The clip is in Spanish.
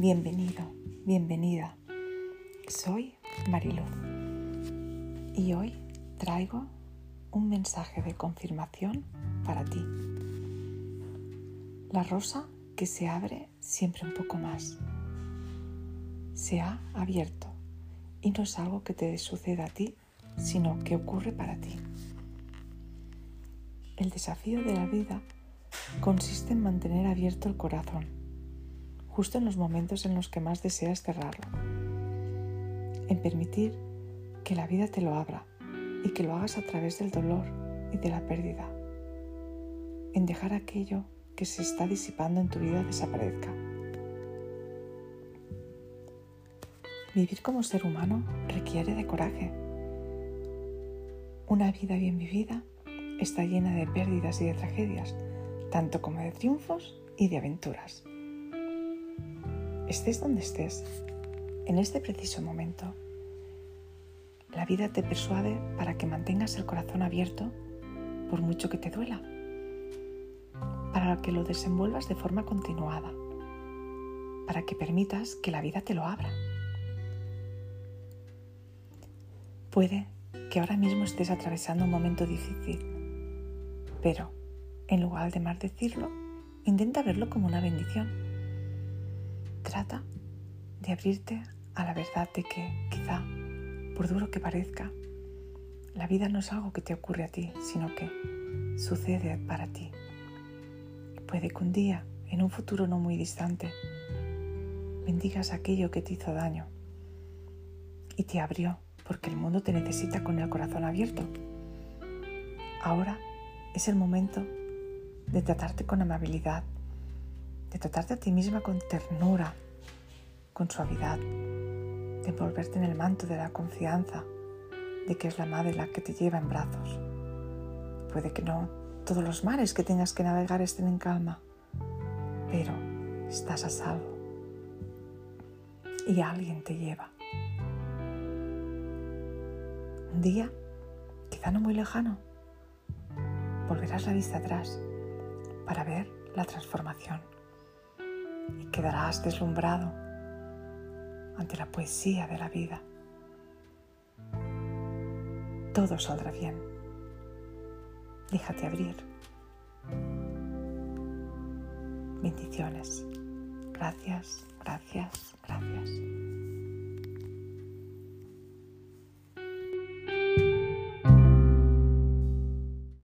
Bienvenido, bienvenida. Soy Mariluz y hoy traigo un mensaje de confirmación para ti. La rosa que se abre siempre un poco más. Se ha abierto y no es algo que te suceda a ti, sino que ocurre para ti. El desafío de la vida consiste en mantener abierto el corazón, justo en los momentos en los que más deseas cerrarlo, en permitir que la vida te lo abra y que lo hagas a través del dolor y de la pérdida, en dejar aquello que se está disipando en tu vida desaparezca. Vivir como ser humano requiere de coraje. Una vida bien vivida está llena de pérdidas y de tragedias, tanto como de triunfos y de aventuras. Estés donde estés, en este preciso momento, la vida te persuade para que mantengas el corazón abierto por mucho que te duela, para que lo desenvuelvas de forma continuada, para que permitas que la vida te lo abra. Puede que ahora mismo estés atravesando un momento difícil, pero en lugar de maldecirlo, intenta verlo como una bendición. Trata de abrirte a la verdad de que, quizá, por duro que parezca, la vida no es algo que te ocurre a ti, sino que sucede para ti. Puede que un día, en un futuro no muy distante, bendigas aquello que te hizo daño y te abrió porque el mundo te necesita con el corazón abierto. Ahora es el momento de tratarte con amabilidad, de tratarte a ti misma con ternura, con suavidad, de envolverte en el manto de la confianza, de que es la madre la que te lleva en brazos. Puede que no todos los mares que tengas que navegar estén en calma, pero estás a salvo y alguien te lleva. Un día, quizá no muy lejano, volverás la vista atrás para ver la transformación y quedarás deslumbrado ante la poesía de la vida. Todo saldrá bien. Déjate abrir. Bendiciones. Gracias, gracias, gracias.